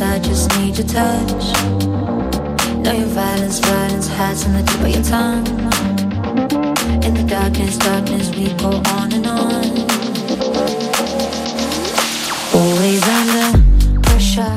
I just need your touch. Know your violence, violence hides in the tip of your tongue. In the darkness, darkness, we go on and on. Always under pressure.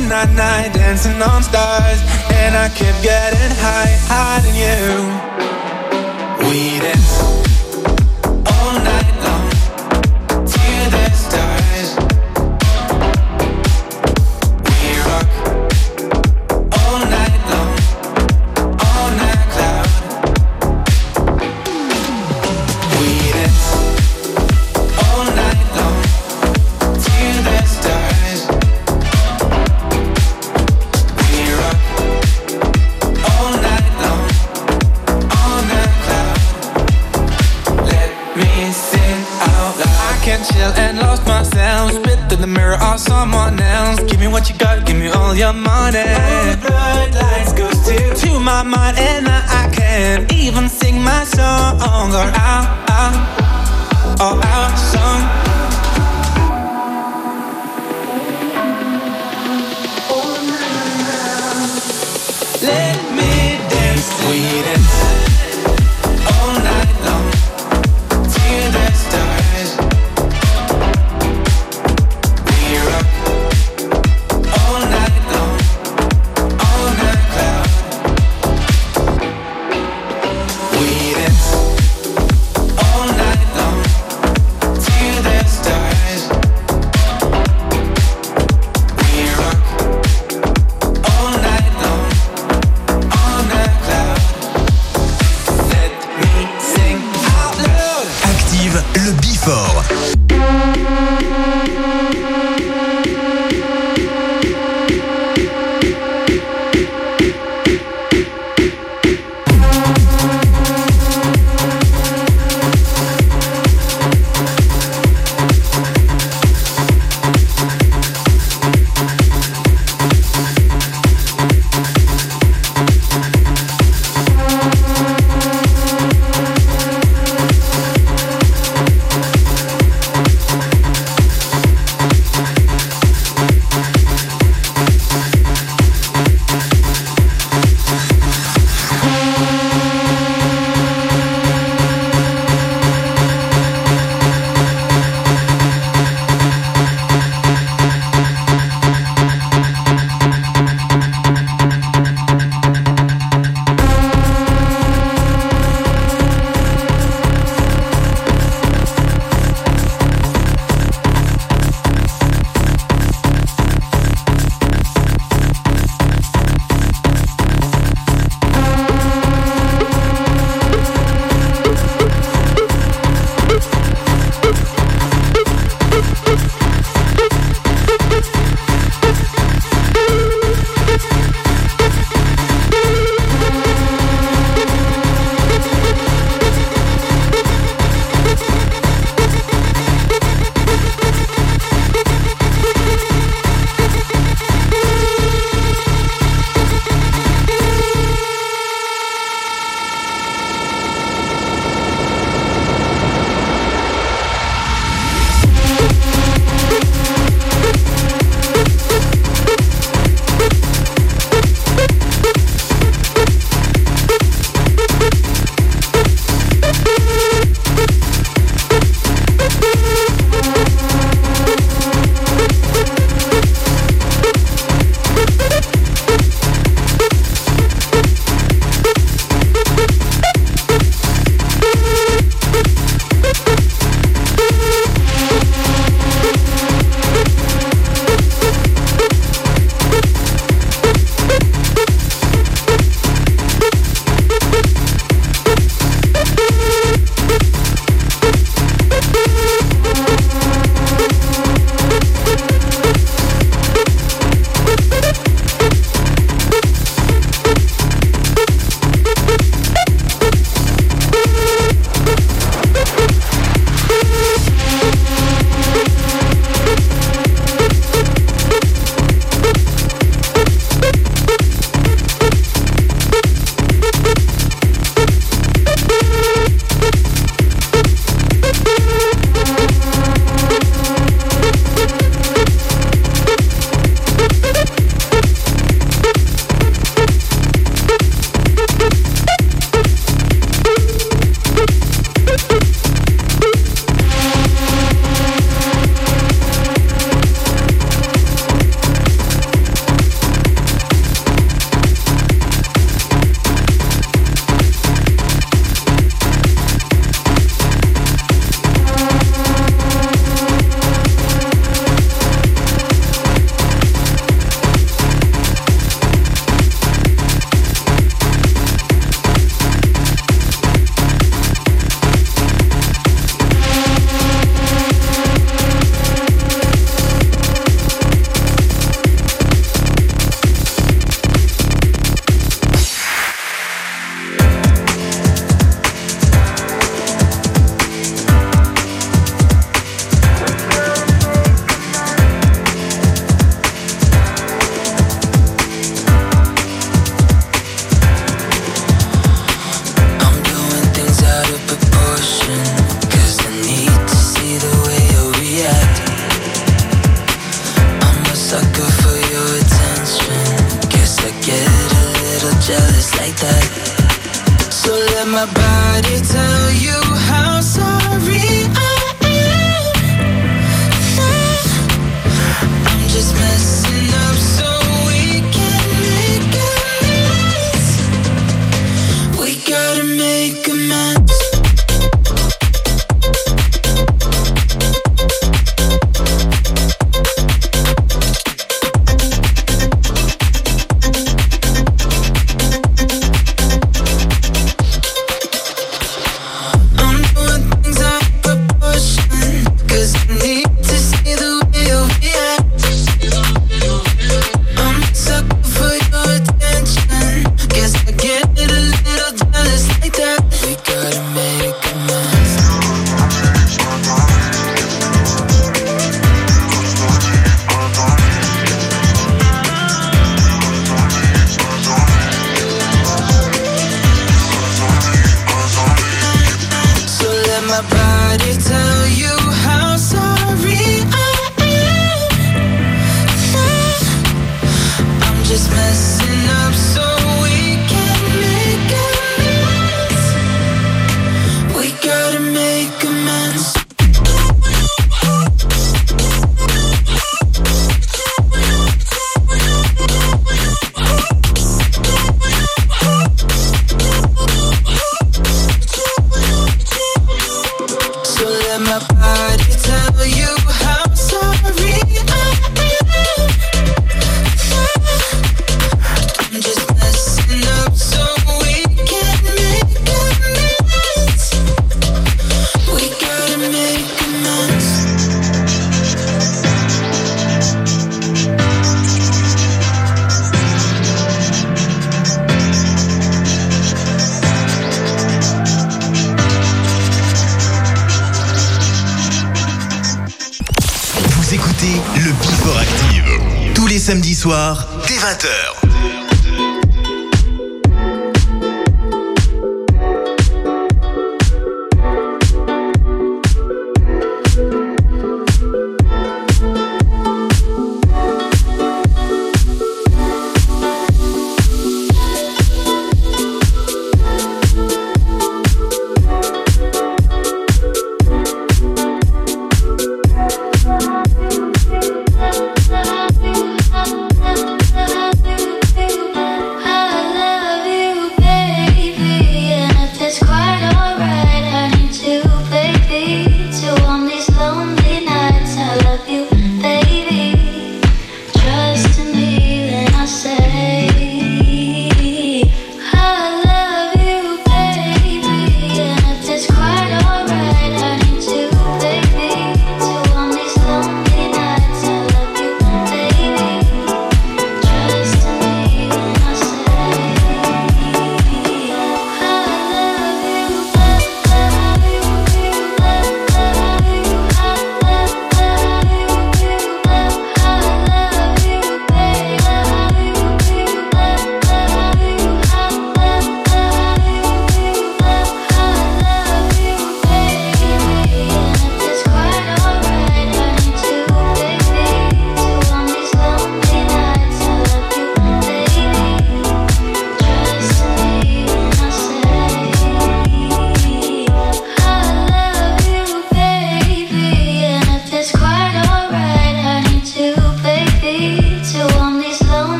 midnight night, dancing on stars, and I kept getting high, high than you. We dance.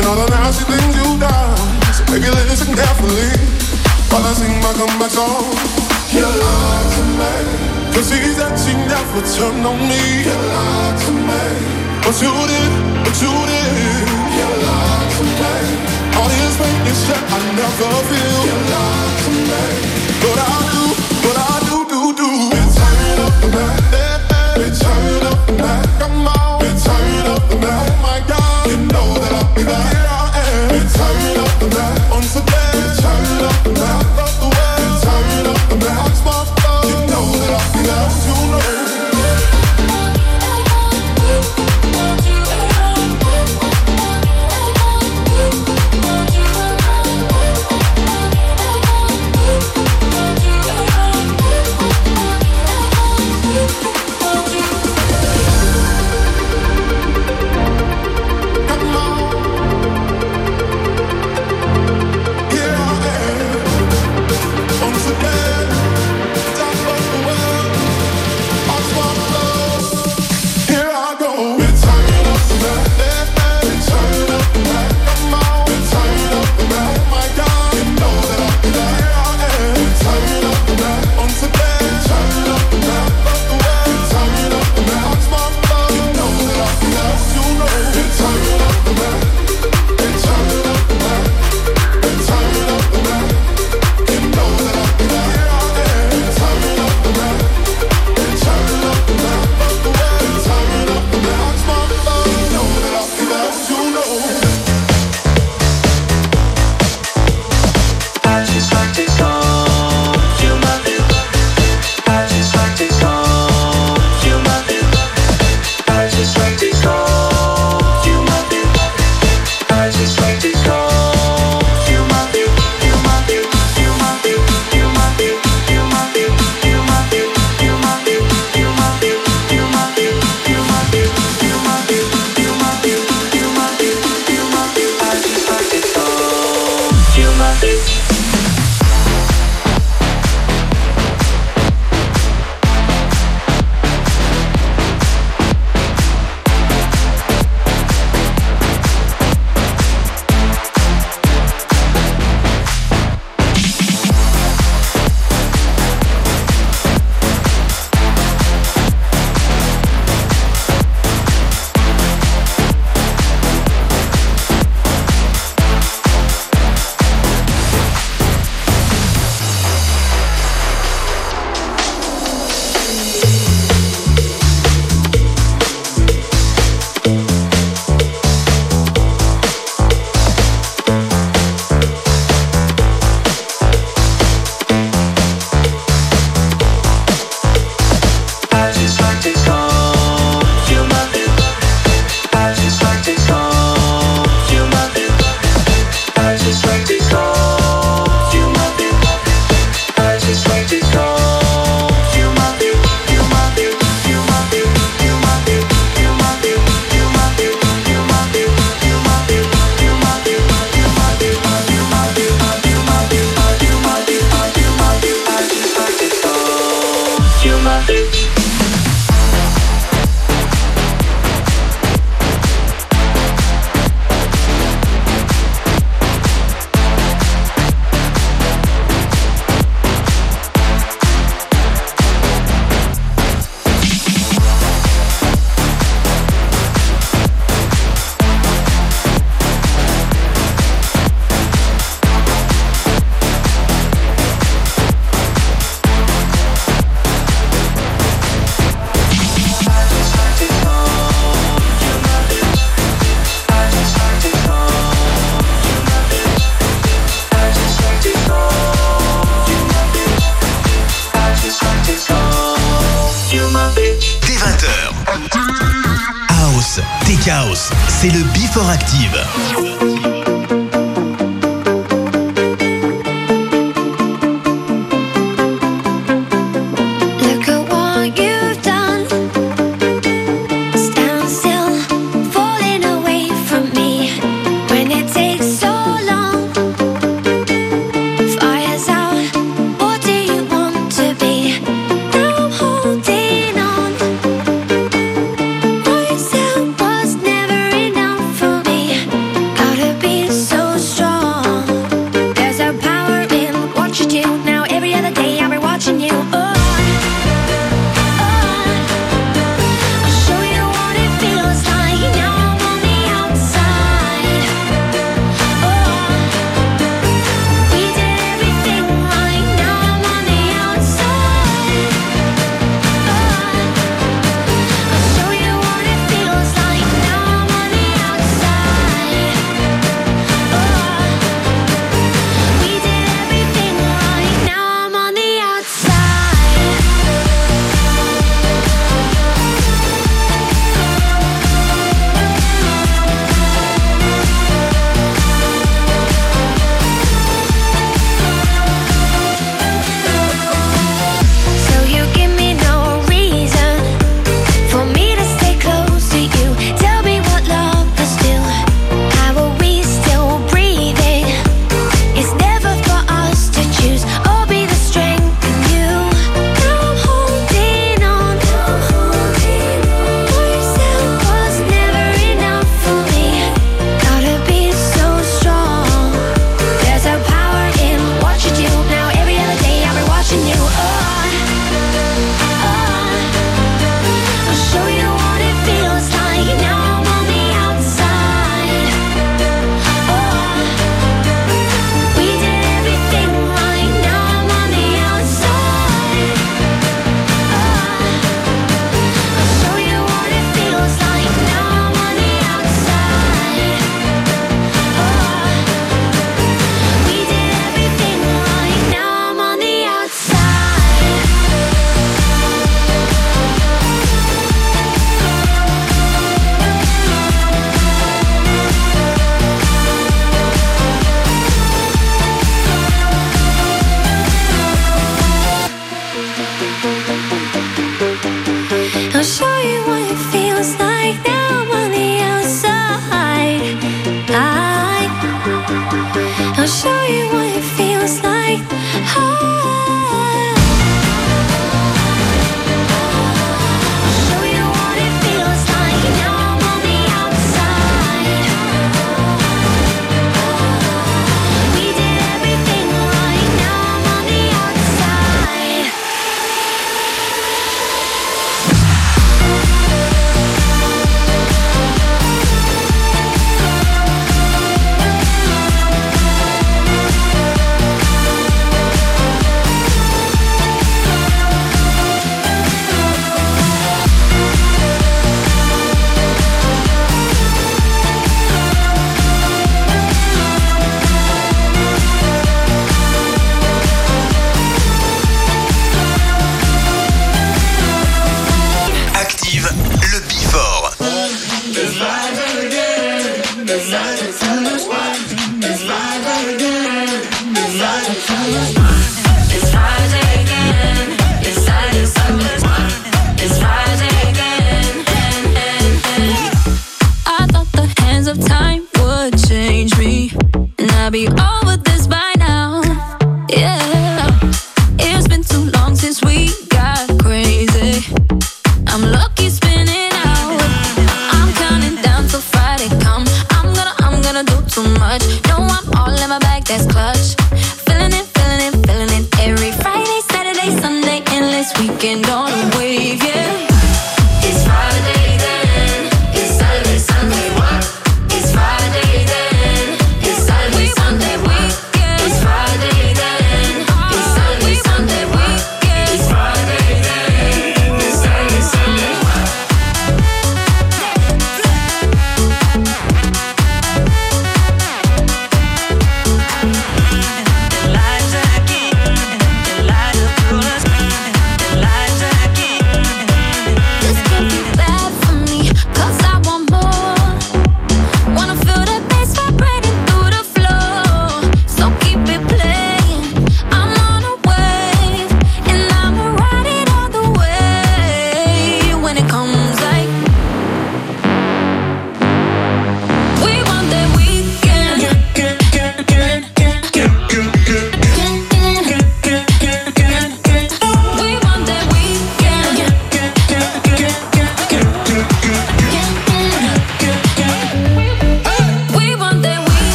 And all the nasty things you've done So baby listen carefully. While I sing my comeback song. You lied to me. Cause he's acting never turned on me. You lied to me. But you did, but you did. You lied to me. All his pain is shit I never feel. You lied to me. But I do, but I do, do, do. It's turn up the night It's turn up the night Come on. Bye.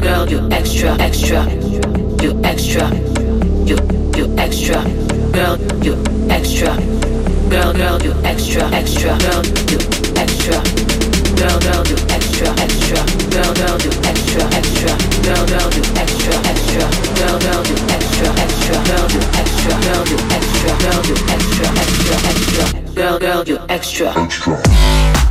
girl, girl, you extra, extra, you extra, you, you extra, girl, you extra, girl, girl, you extra, extra, girl, you extra, girl, girl, you extra, extra, girl, girl, you extra, extra, girl, girl, you extra, extra, girl, girl, you extra, extra, girl, you extra, girl, you extra, girl, you extra, extra, extra, girl, girl, you extra, extra.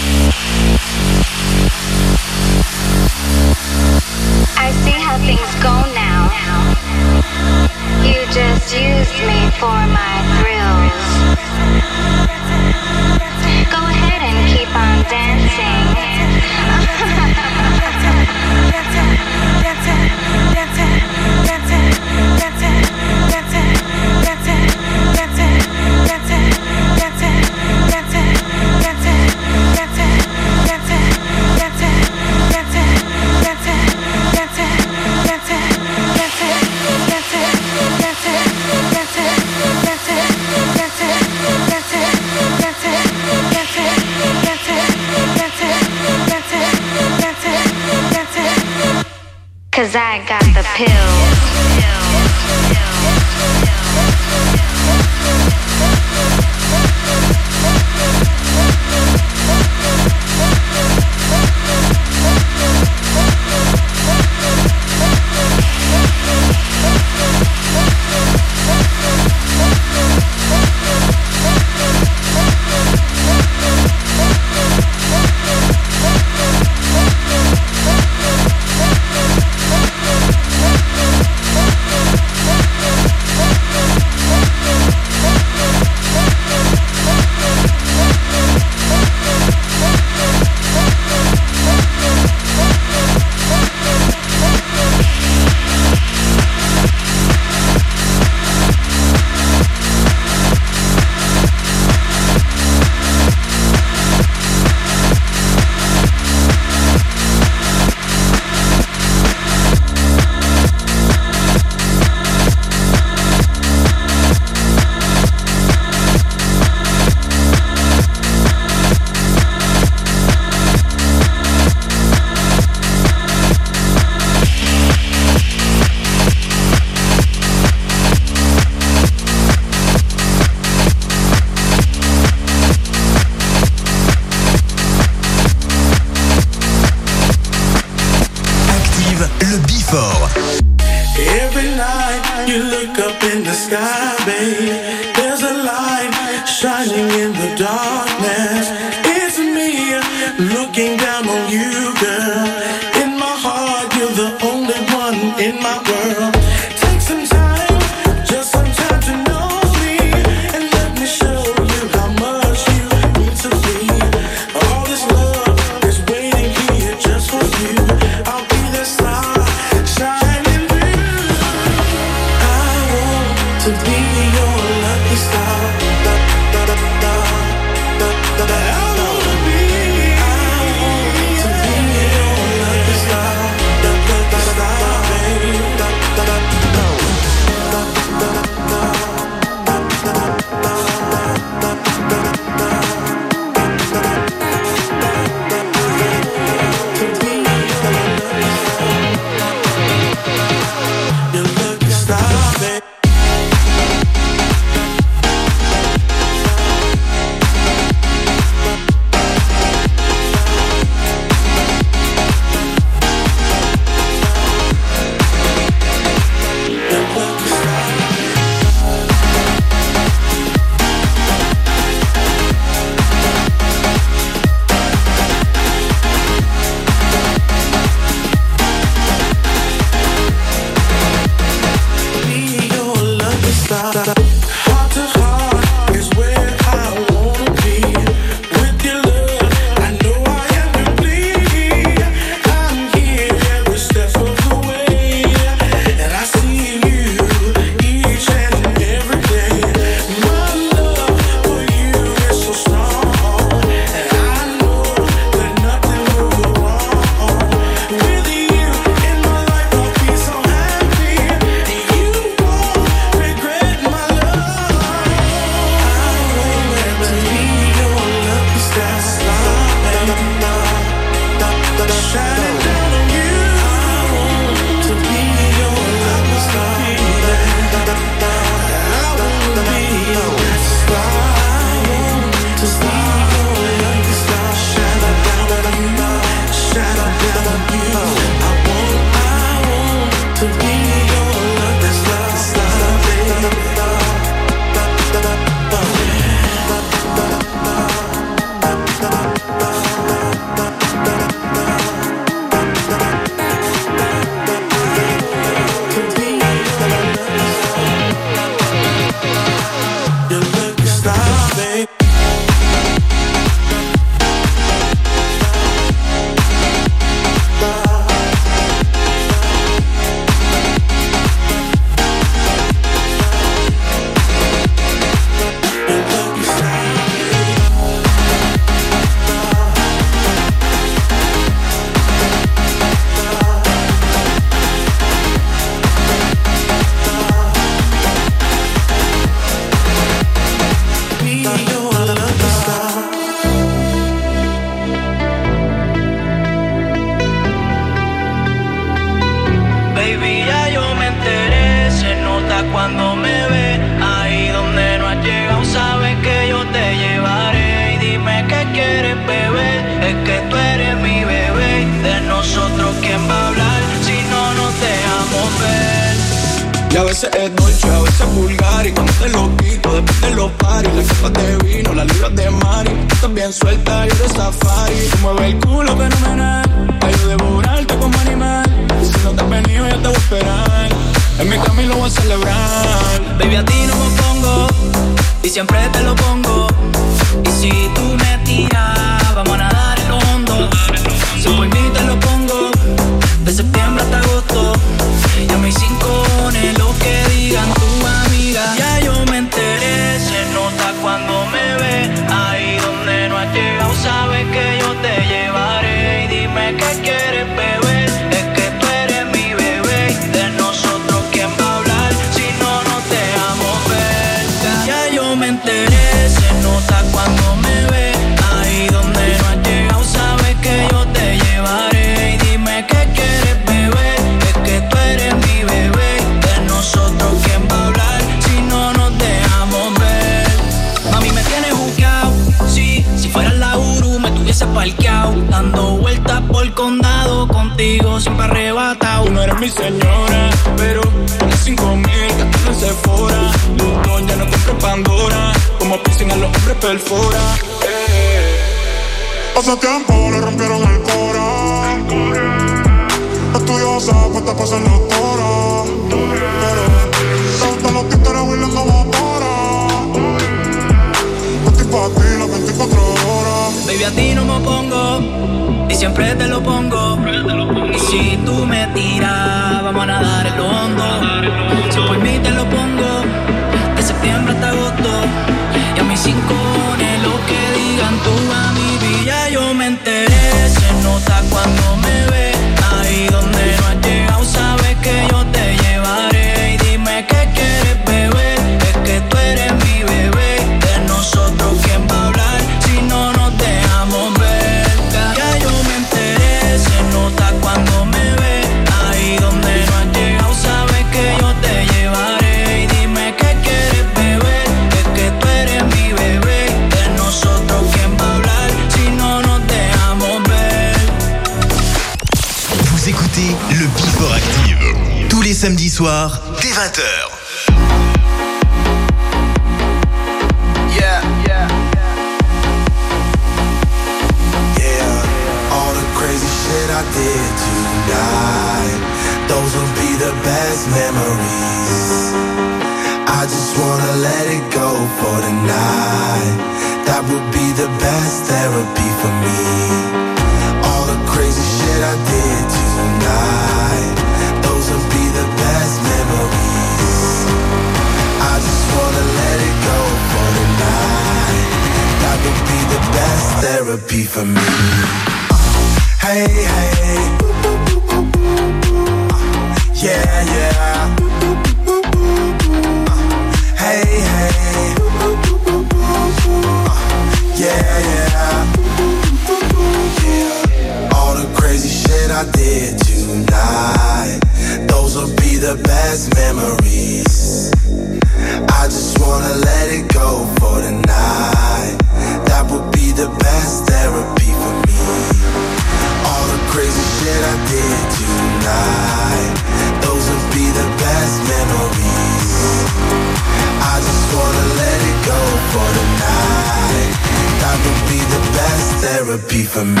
Therapy for me.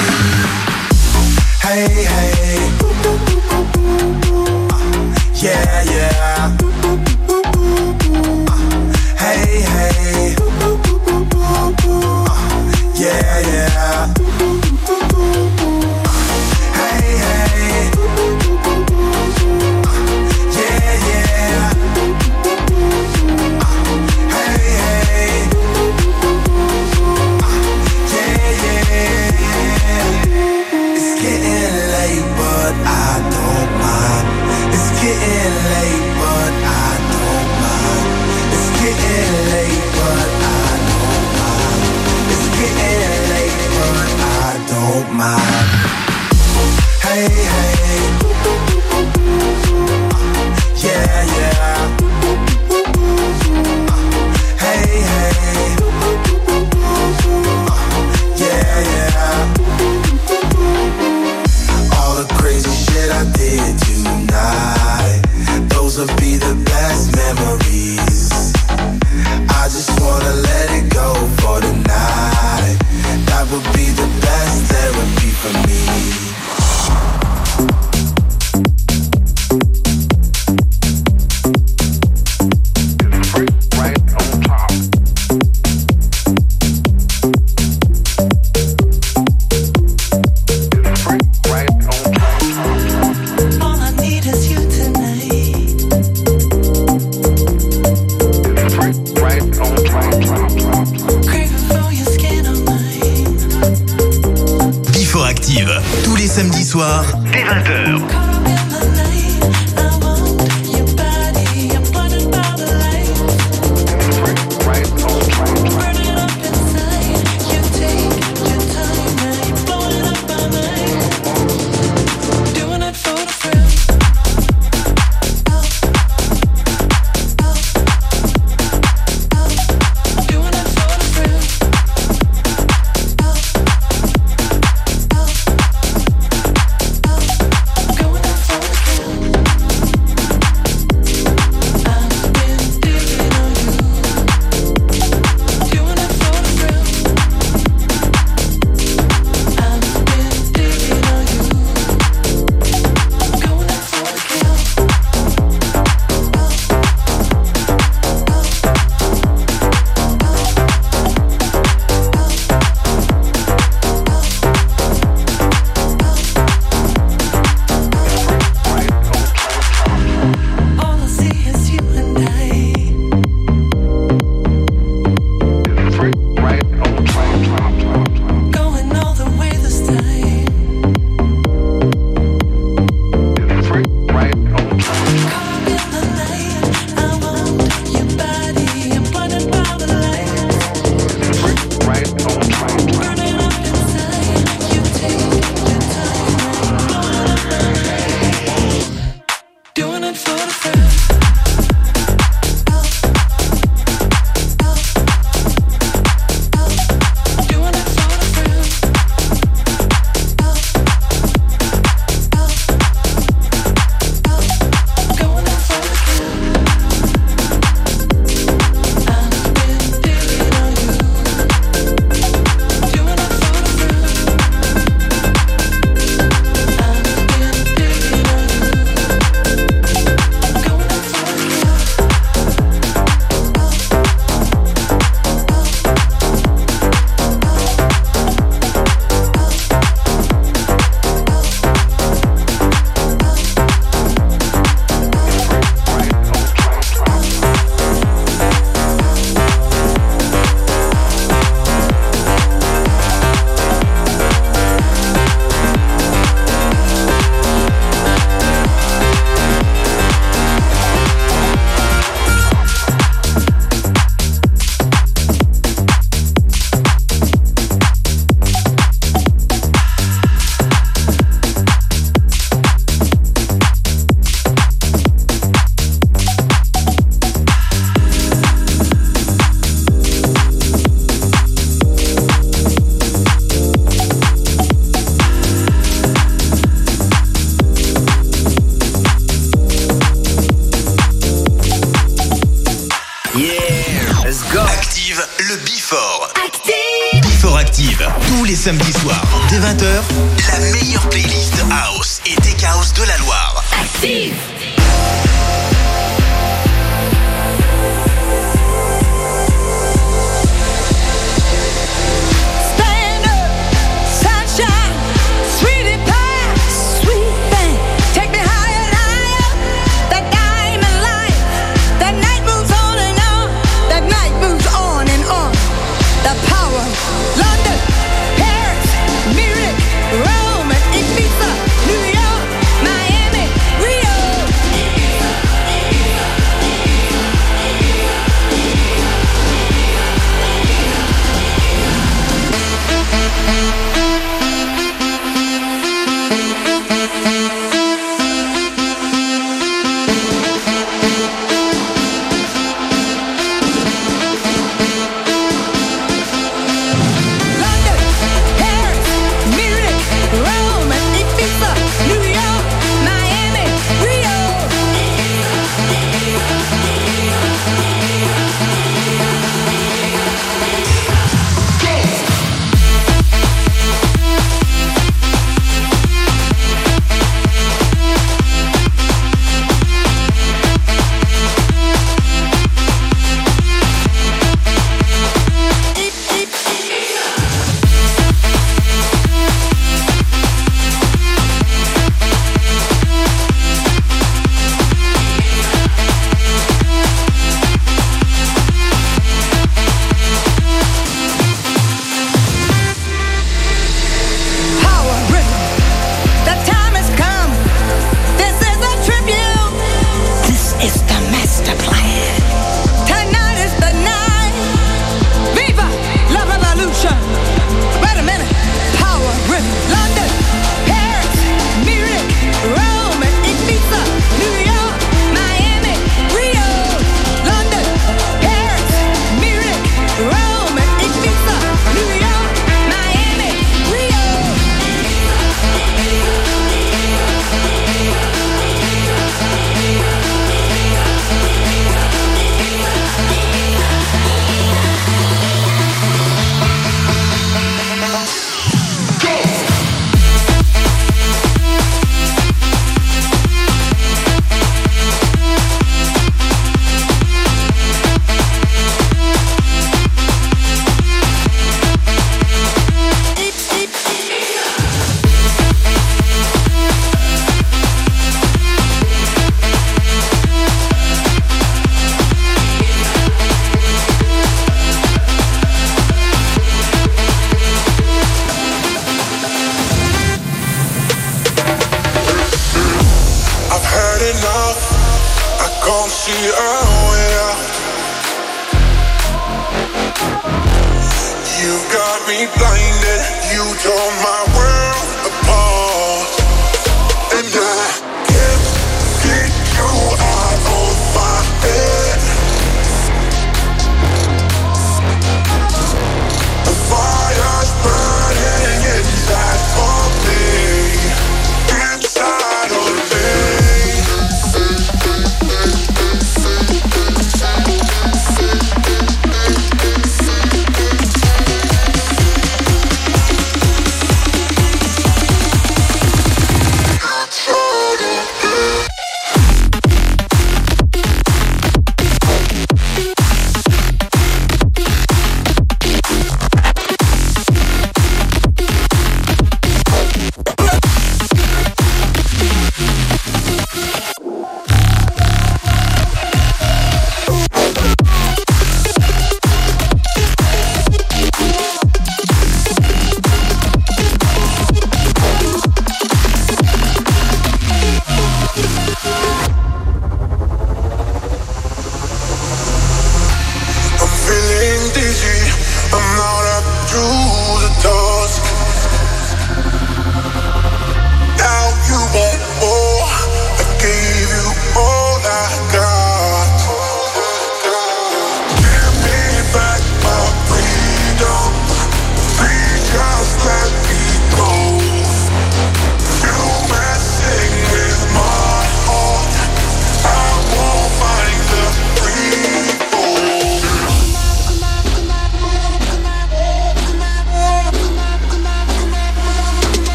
Hey, hey. Uh, yeah, yeah.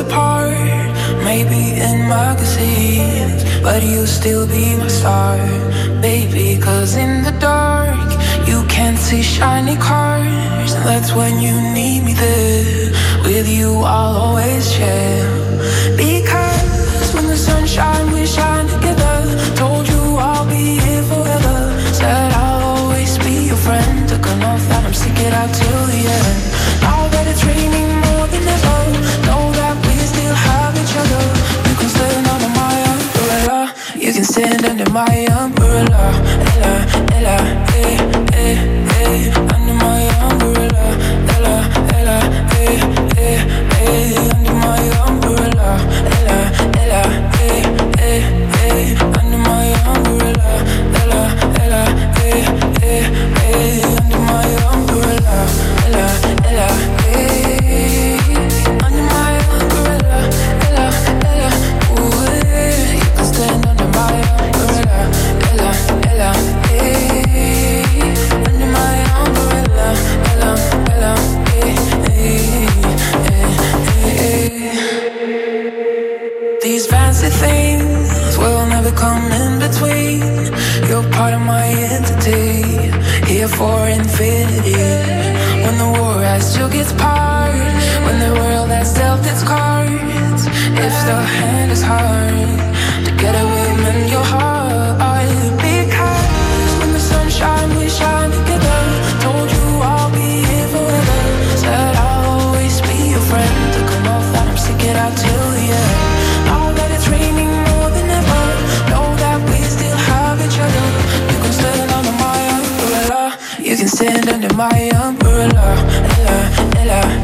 apart Maybe in magazines But you'll still be my star Baby, cause in the dark You can't see shiny cars that's when you need me there With you I'll always share. Because when the sun shines, we shine together Told you I'll be here forever Said I'll always be your friend Took enough that I'm sticking out till the end. Now that it's raining Bella for infinity. When the war has took its part When the world has dealt its cards If the hand is hard Together we'll mend your heart dancing under my umbrella, ella, ella.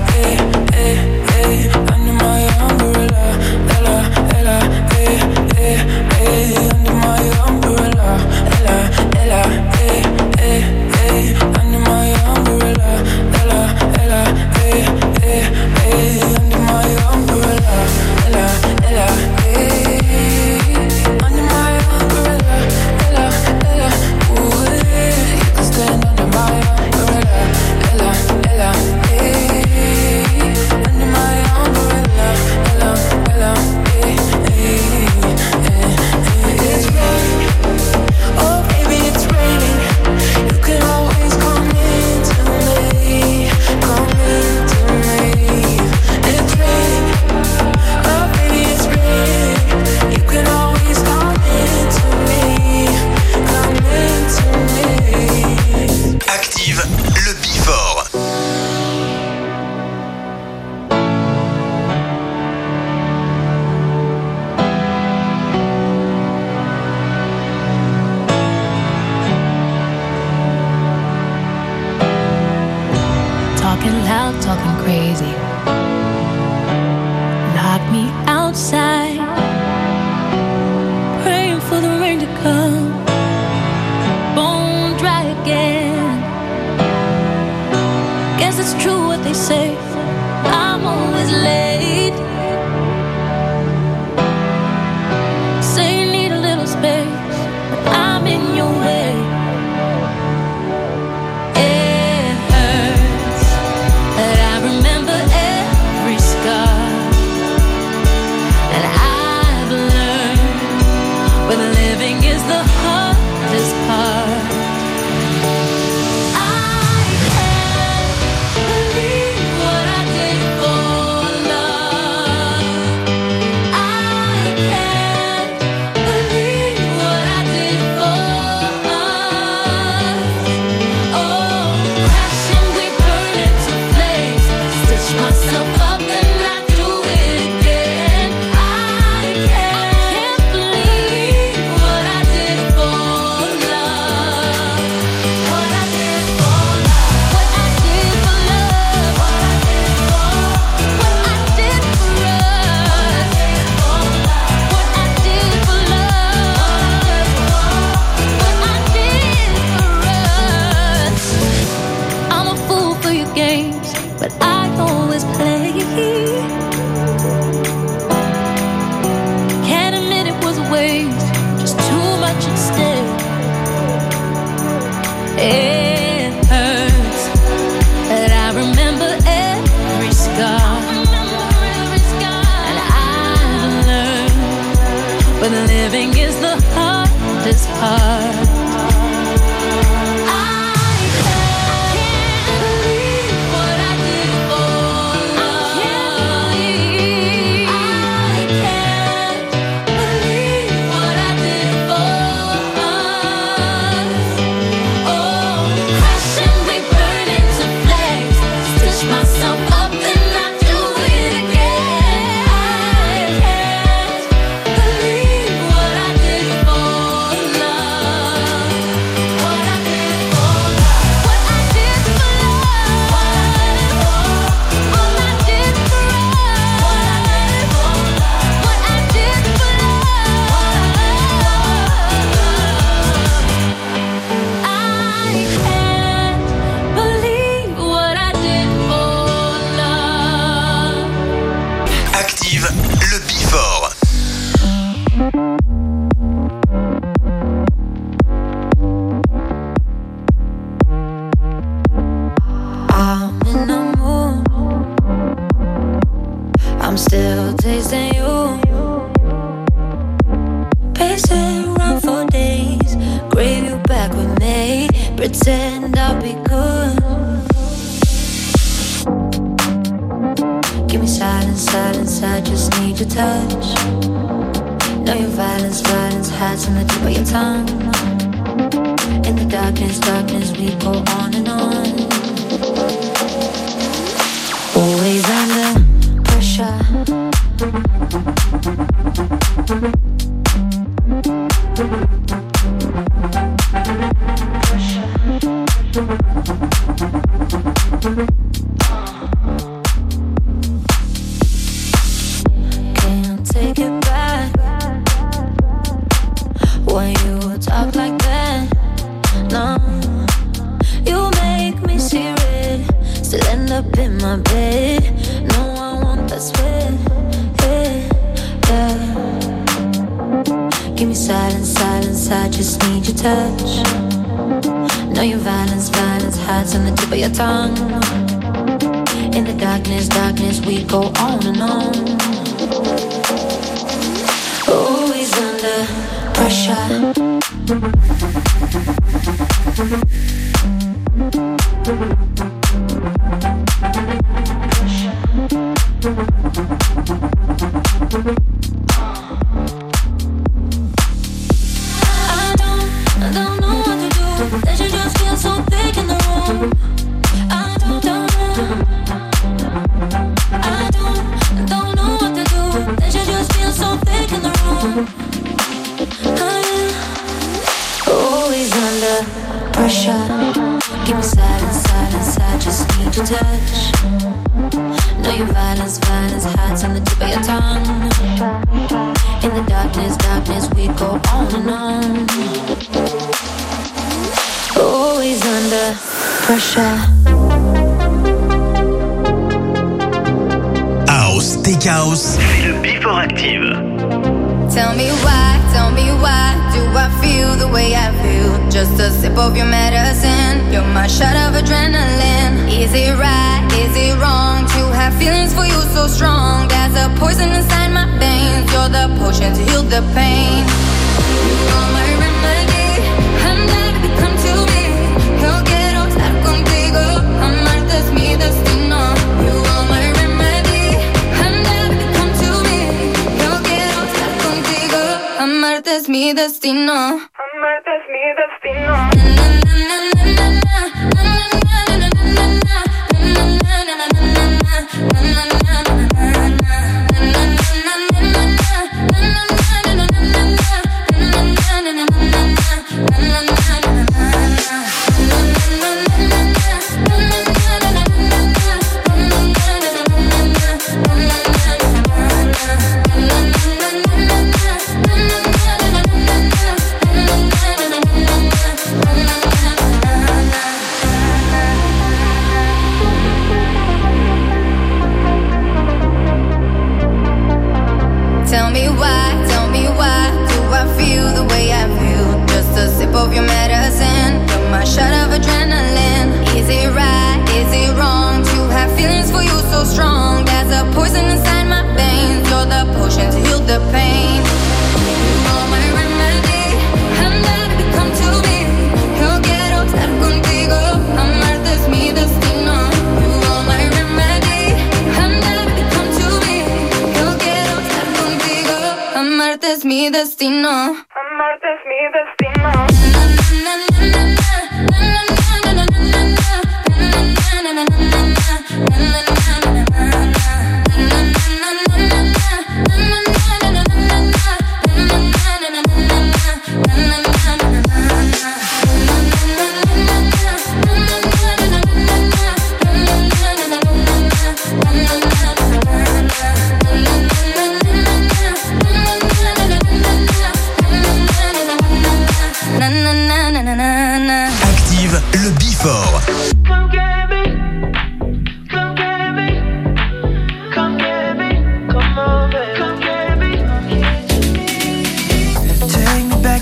arrive le Before.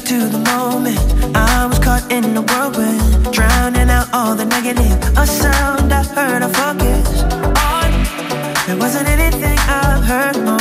To the moment I was caught in whirlwind, drowning out all the negative. A sound I heard, I focused on. There wasn't anything I've heard more.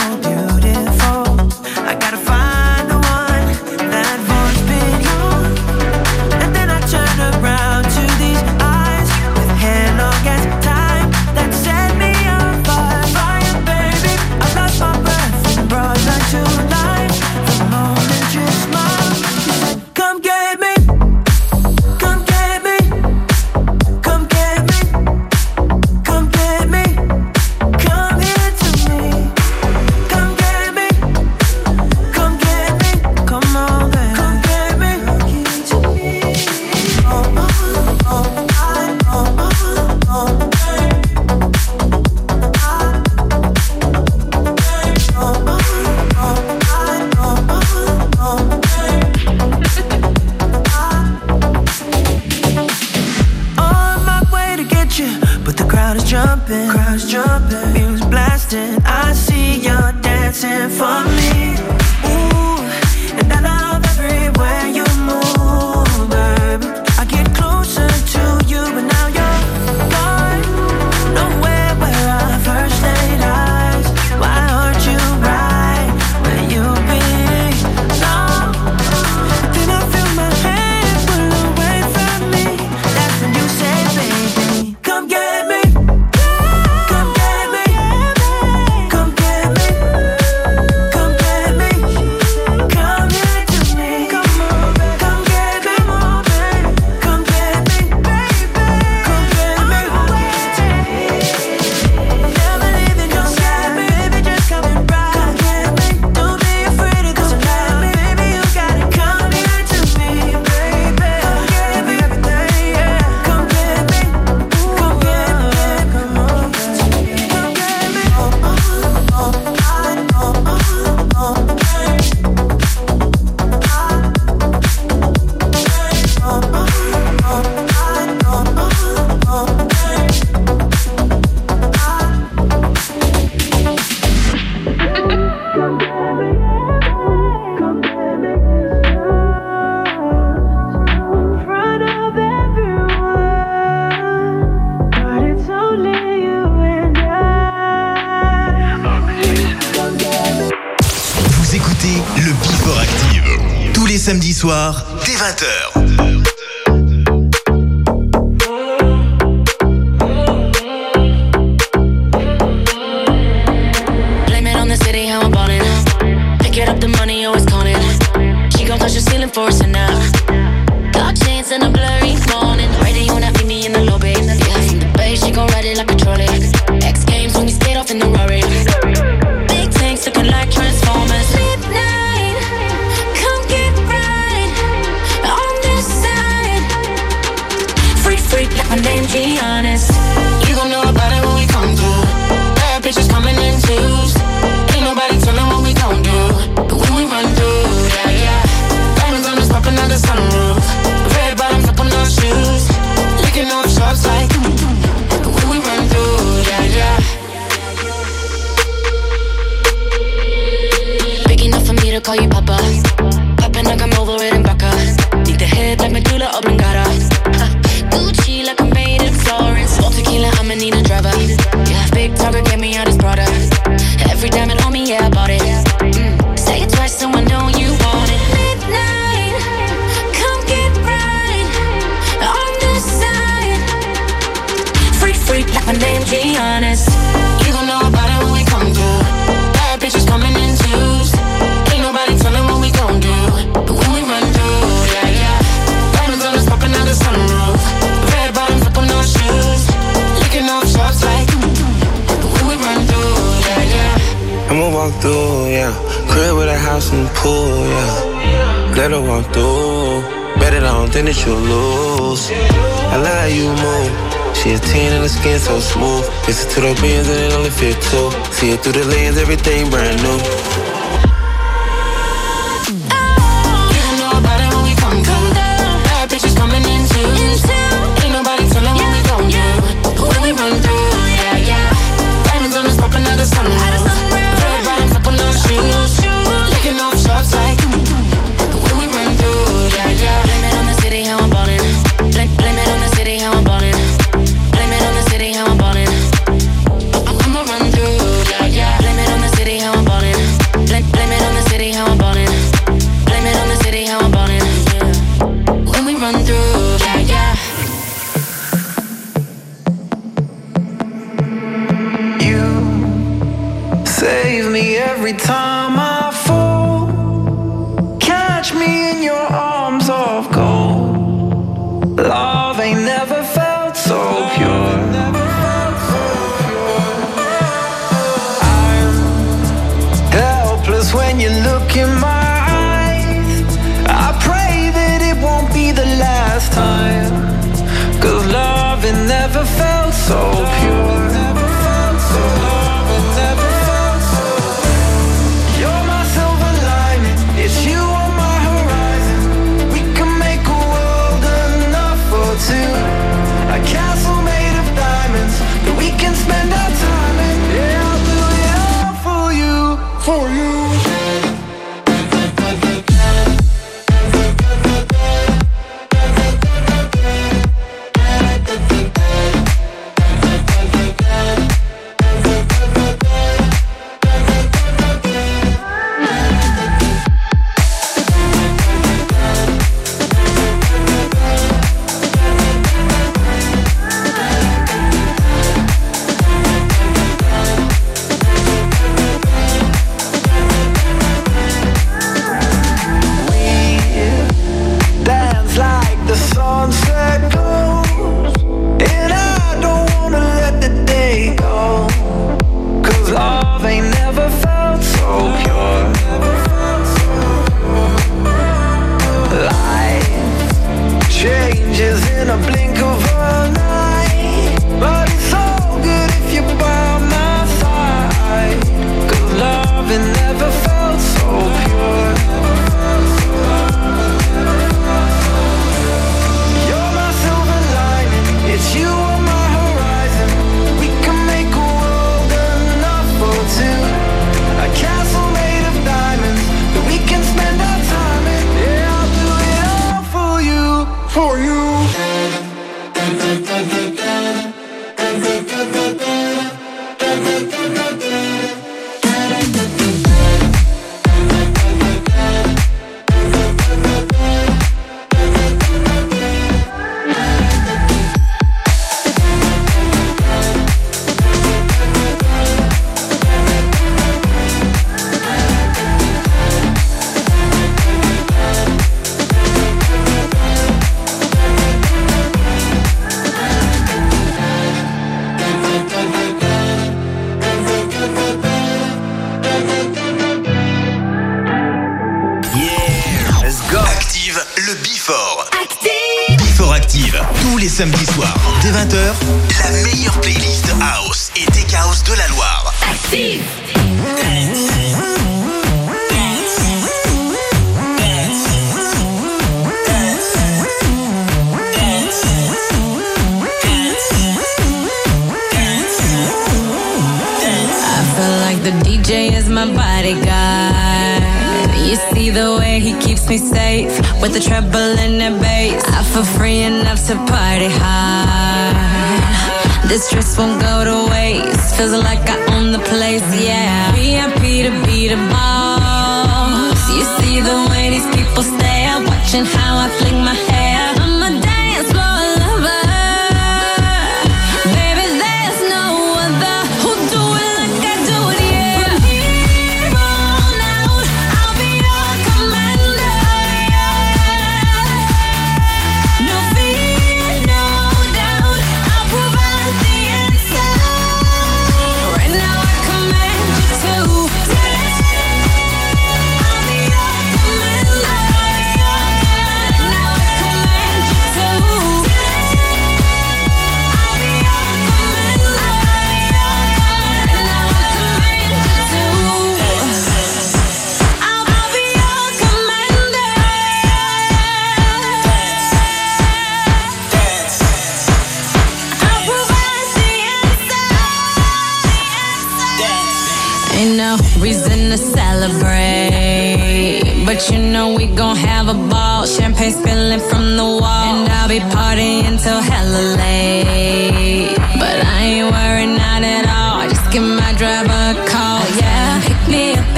every time.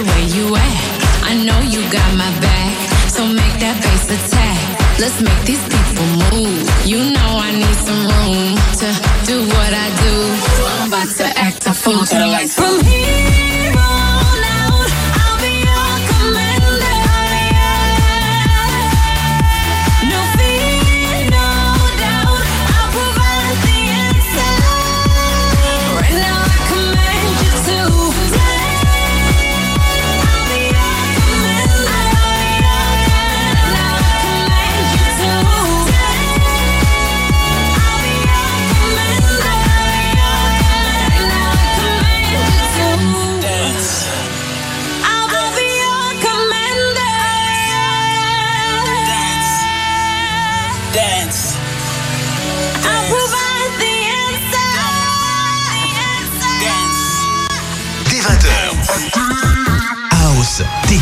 where you at. I know you got my back, so make that bass attack. Let's make these people move. You know I need some room to do what I do. I'm about to act a fool to the lights. From here.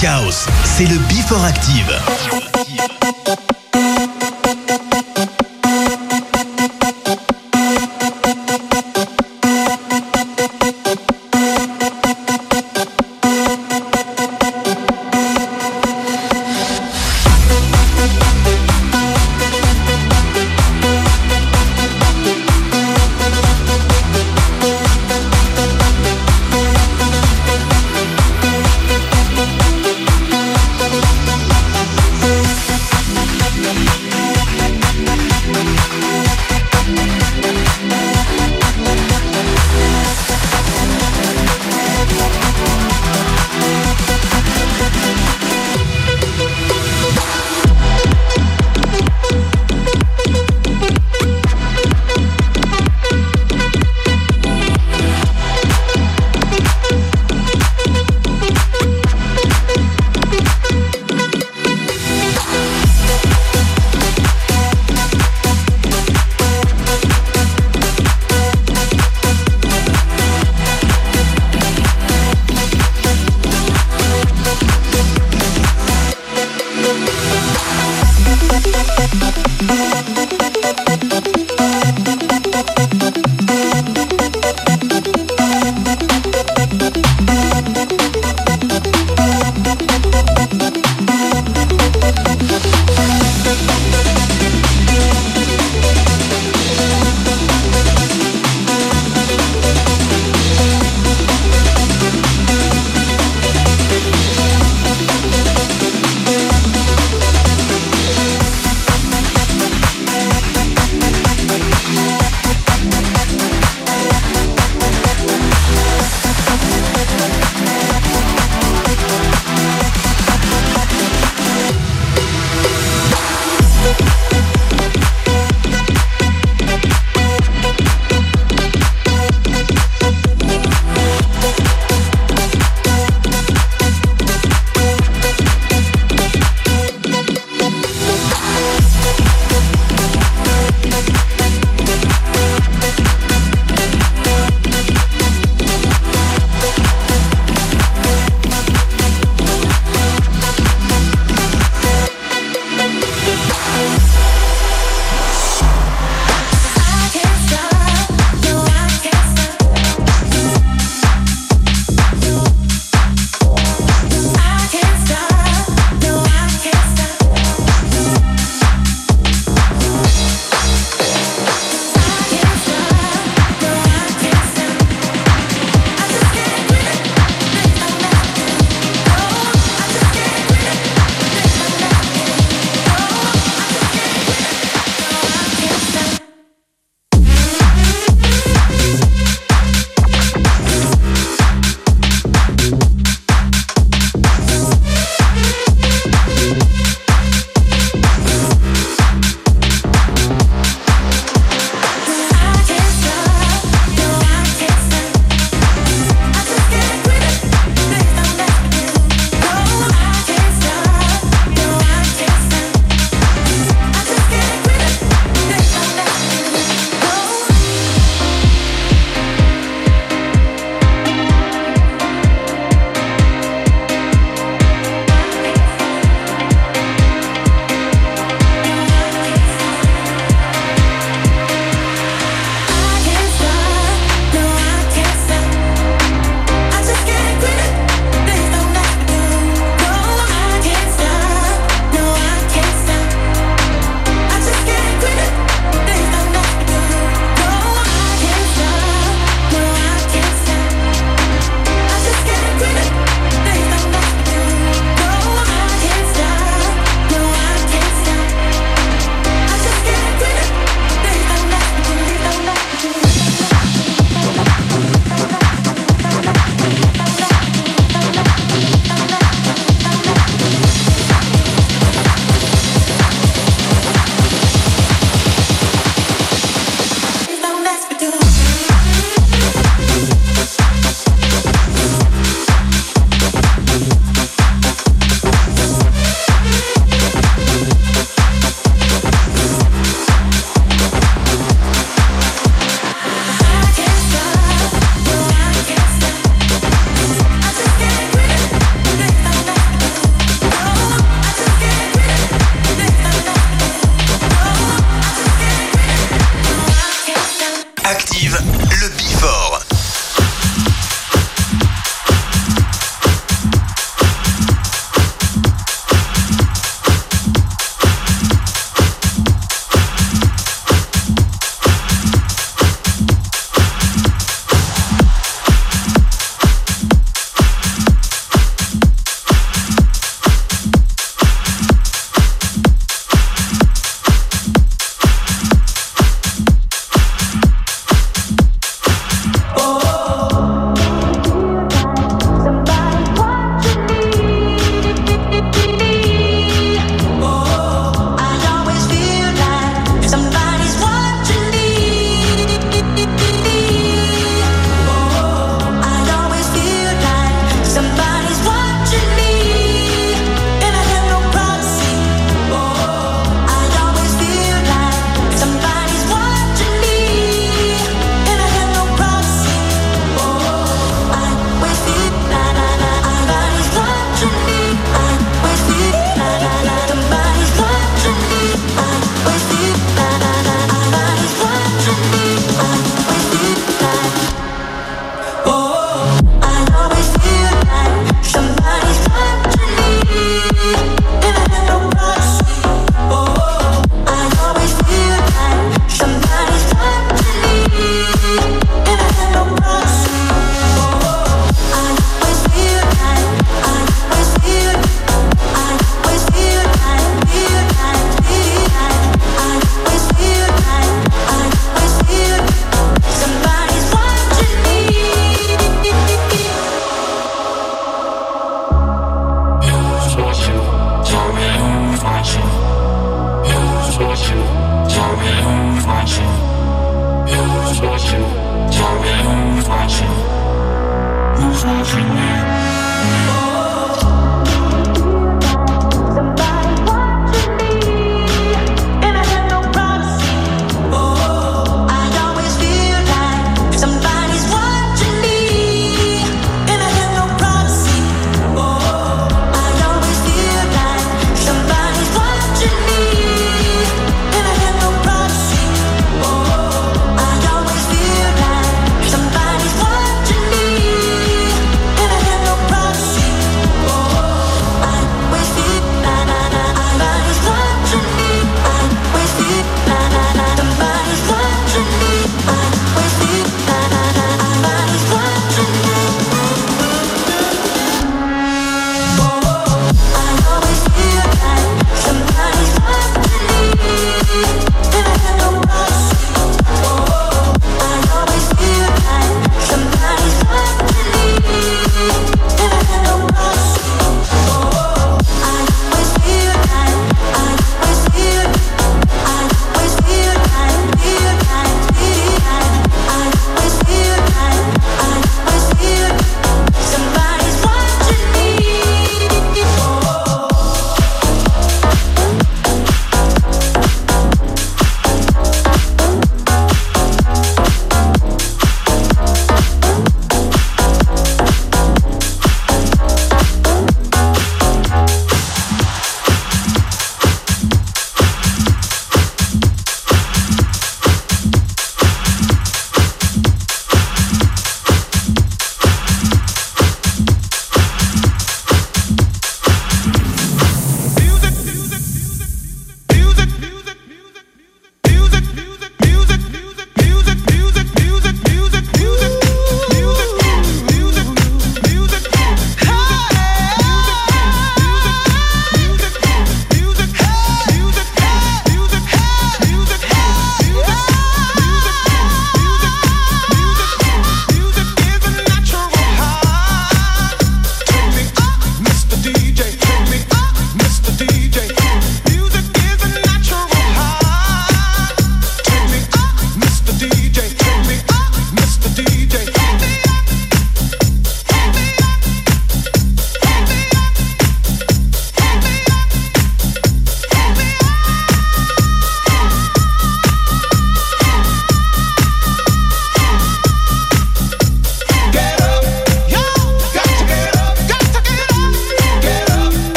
Chaos, c'est le Before Active.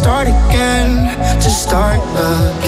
Start again, to start again.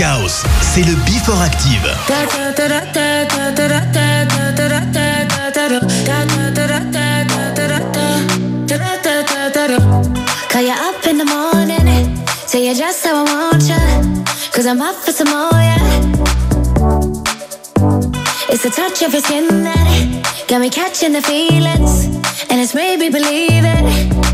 House, c'est le Before Active. Call you up in the morning, tell you just how I want you. Cause I'm up for some more, yeah. It's the touch of your skin that got me catching the feelings, and it's made me believe it.